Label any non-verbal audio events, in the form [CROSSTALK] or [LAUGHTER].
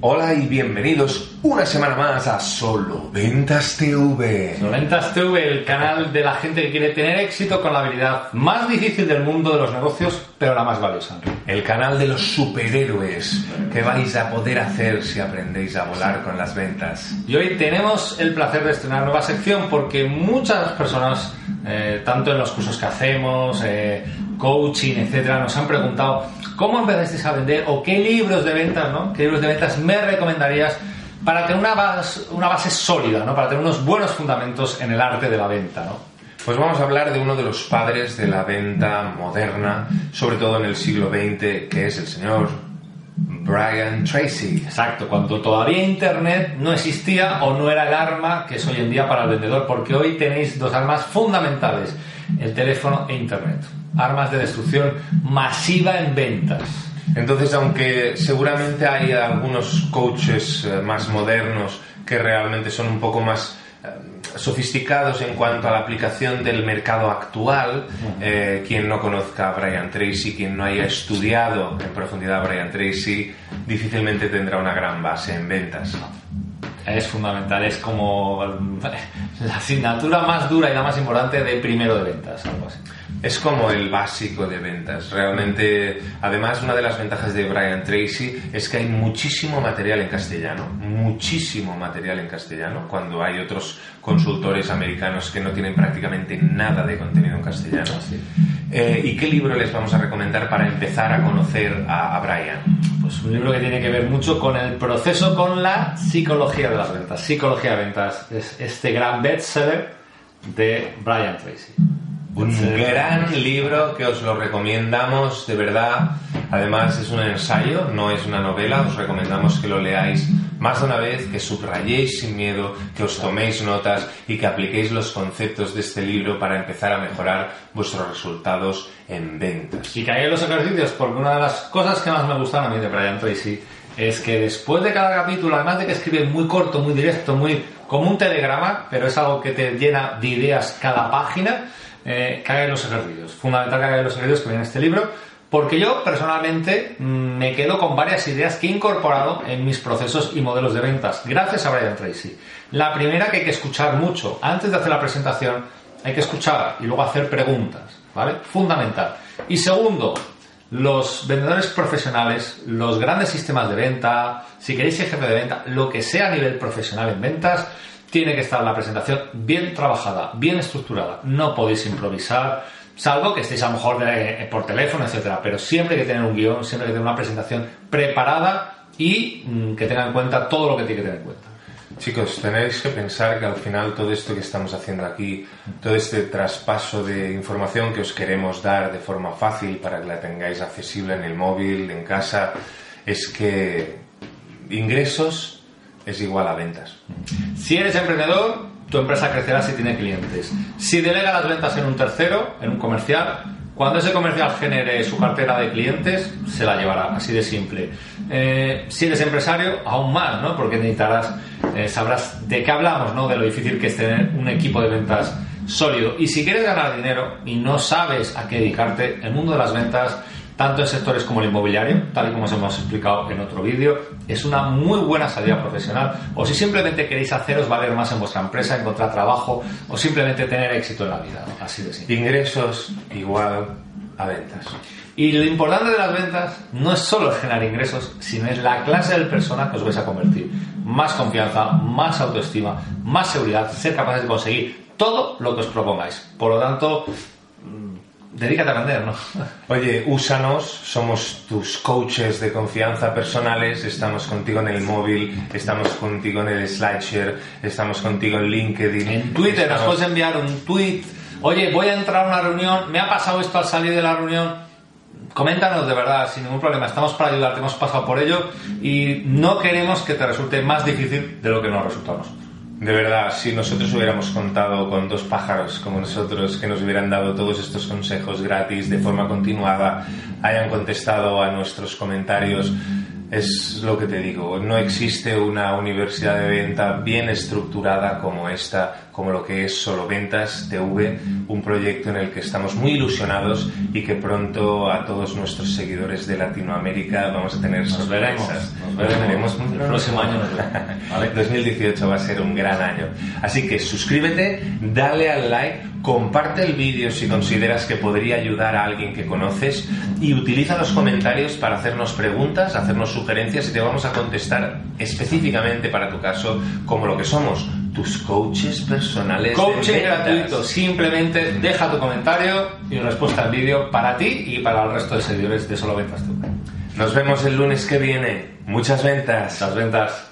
Hola y bienvenidos una semana más a Solo Ventas TV. Ventas TV, el canal de la gente que quiere tener éxito con la habilidad más difícil del mundo de los negocios, pero la más valiosa. El canal de los superhéroes que vais a poder hacer si aprendéis a volar con las ventas. Y hoy tenemos el placer de estrenar nueva sección porque muchas personas, eh, tanto en los cursos que hacemos, eh, coaching, etcétera, nos han preguntado cómo empezasteis a vender o qué libros de ventas, ¿no? ¿Qué libros de ventas me recomendarías para tener una base, una base sólida, ¿no? Para tener unos buenos fundamentos en el arte de la venta, ¿no? Pues vamos a hablar de uno de los padres de la venta moderna, sobre todo en el siglo XX, que es el señor Brian Tracy. Exacto, cuando todavía Internet no existía o no era el arma que es hoy en día para el vendedor, porque hoy tenéis dos armas fundamentales, el teléfono e Internet. Armas de destrucción masiva en ventas. Entonces, aunque seguramente hay algunos coaches eh, más modernos que realmente son un poco más sofisticados en cuanto a la aplicación del mercado actual, eh, quien no conozca a Brian Tracy, quien no haya estudiado en profundidad a Brian Tracy, difícilmente tendrá una gran base en ventas. Es fundamental, es como la asignatura más dura y la más importante de primero de ventas, algo así. Es como el básico de ventas. Realmente, además, una de las ventajas de Brian Tracy es que hay muchísimo material en castellano. Muchísimo material en castellano. Cuando hay otros consultores americanos que no tienen prácticamente nada de contenido en castellano. Eh, ¿Y qué libro les vamos a recomendar para empezar a conocer a, a Brian? Pues un libro que tiene que ver mucho con el proceso, con la psicología de las ventas. Psicología de ventas es este gran bestseller de Brian Tracy. Un gran libro que os lo recomendamos de verdad. Además es un ensayo, no es una novela. Os recomendamos que lo leáis más de una vez, que subrayéis sin miedo, que os toméis notas y que apliquéis los conceptos de este libro para empezar a mejorar vuestros resultados en ventas. Y que hagáis los ejercicios, porque una de las cosas que más me gustan a mí de Brian Tracy es que después de cada capítulo, además de que escribe muy corto, muy directo, muy como un telegrama, pero es algo que te llena de ideas cada página, eh, que hagáis los ejercicios. Fundamental que los ejercicios que viene en este libro, porque yo personalmente mm, me quedo con varias ideas que he incorporado en mis procesos y modelos de ventas, gracias a Brian Tracy. La primera que hay que escuchar mucho. Antes de hacer la presentación, hay que escuchar y luego hacer preguntas, ¿vale? Fundamental. Y segundo, los vendedores profesionales, los grandes sistemas de venta, si queréis ser jefe de venta, lo que sea a nivel profesional en ventas, tiene que estar la presentación bien trabajada, bien estructurada. No podéis improvisar, salvo que estéis a lo mejor de- por teléfono, etcétera. Pero siempre hay que tener un guion, siempre hay que tener una presentación preparada y mm, que tenga en cuenta todo lo que tiene que tener en cuenta. Chicos, tenéis que pensar que al final todo esto que estamos haciendo aquí, todo este traspaso de información que os queremos dar de forma fácil para que la tengáis accesible en el móvil, en casa, es que ingresos es igual a ventas. Si eres emprendedor, tu empresa crecerá si tiene clientes. Si delega las ventas en un tercero, en un comercial, cuando ese comercial genere su cartera de clientes, se la llevará, así de simple. Eh, si eres empresario, aún más, ¿no? Porque necesitarás, eh, sabrás de qué hablamos, ¿no? De lo difícil que es tener un equipo de ventas sólido. Y si quieres ganar dinero y no sabes a qué dedicarte, el mundo de las ventas tanto en sectores como el inmobiliario, tal y como os hemos explicado en otro vídeo, es una muy buena salida profesional. O si simplemente queréis haceros valer más en vuestra empresa, encontrar trabajo o simplemente tener éxito en la vida, ¿no? así de simple. Ingresos igual a ventas. Y lo importante de las ventas no es solo generar ingresos, sino es la clase de persona que os vais a convertir. Más confianza, más autoestima, más seguridad, ser capaces de conseguir todo lo que os propongáis. Por lo tanto, mm, dedícate a vender, ¿no? Oye, úsanos, somos tus coaches de confianza personales, estamos contigo en el móvil, estamos contigo en el SlideShare, estamos contigo en LinkedIn. En Twitter nos puedes enviar un tweet. Oye, voy a entrar a una reunión, me ha pasado esto al salir de la reunión. Coméntanos de verdad, sin ningún problema. Estamos para ayudarte, hemos pasado por ello y no queremos que te resulte más difícil de lo que nos resulta a nosotros. De verdad, si nosotros hubiéramos contado con dos pájaros como nosotros que nos hubieran dado todos estos consejos gratis de forma continuada, hayan contestado a nuestros comentarios, Es lo que te digo, no existe una universidad de venta bien estructurada como esta, como lo que es Solo Ventas TV, un proyecto en el que estamos muy ilusionados y que pronto a todos nuestros seguidores de Latinoamérica vamos a tener Nos veremos, nos veremos. Nos El próximo año nos veremos, [LAUGHS] ¿vale? 2018 va a ser un gran año. Así que suscríbete, dale al like, comparte el vídeo si consideras que podría ayudar a alguien que conoces y utiliza los comentarios para hacernos preguntas, hacernos sugerencias y te vamos a contestar específicamente para tu caso como lo que somos, tus coaches personales. Coaching gratuito, simplemente deja tu comentario y respuesta al vídeo para ti y para el resto de seguidores de Solo Ventas Tú. Nos vemos el lunes que viene. Muchas ventas. Las ventas.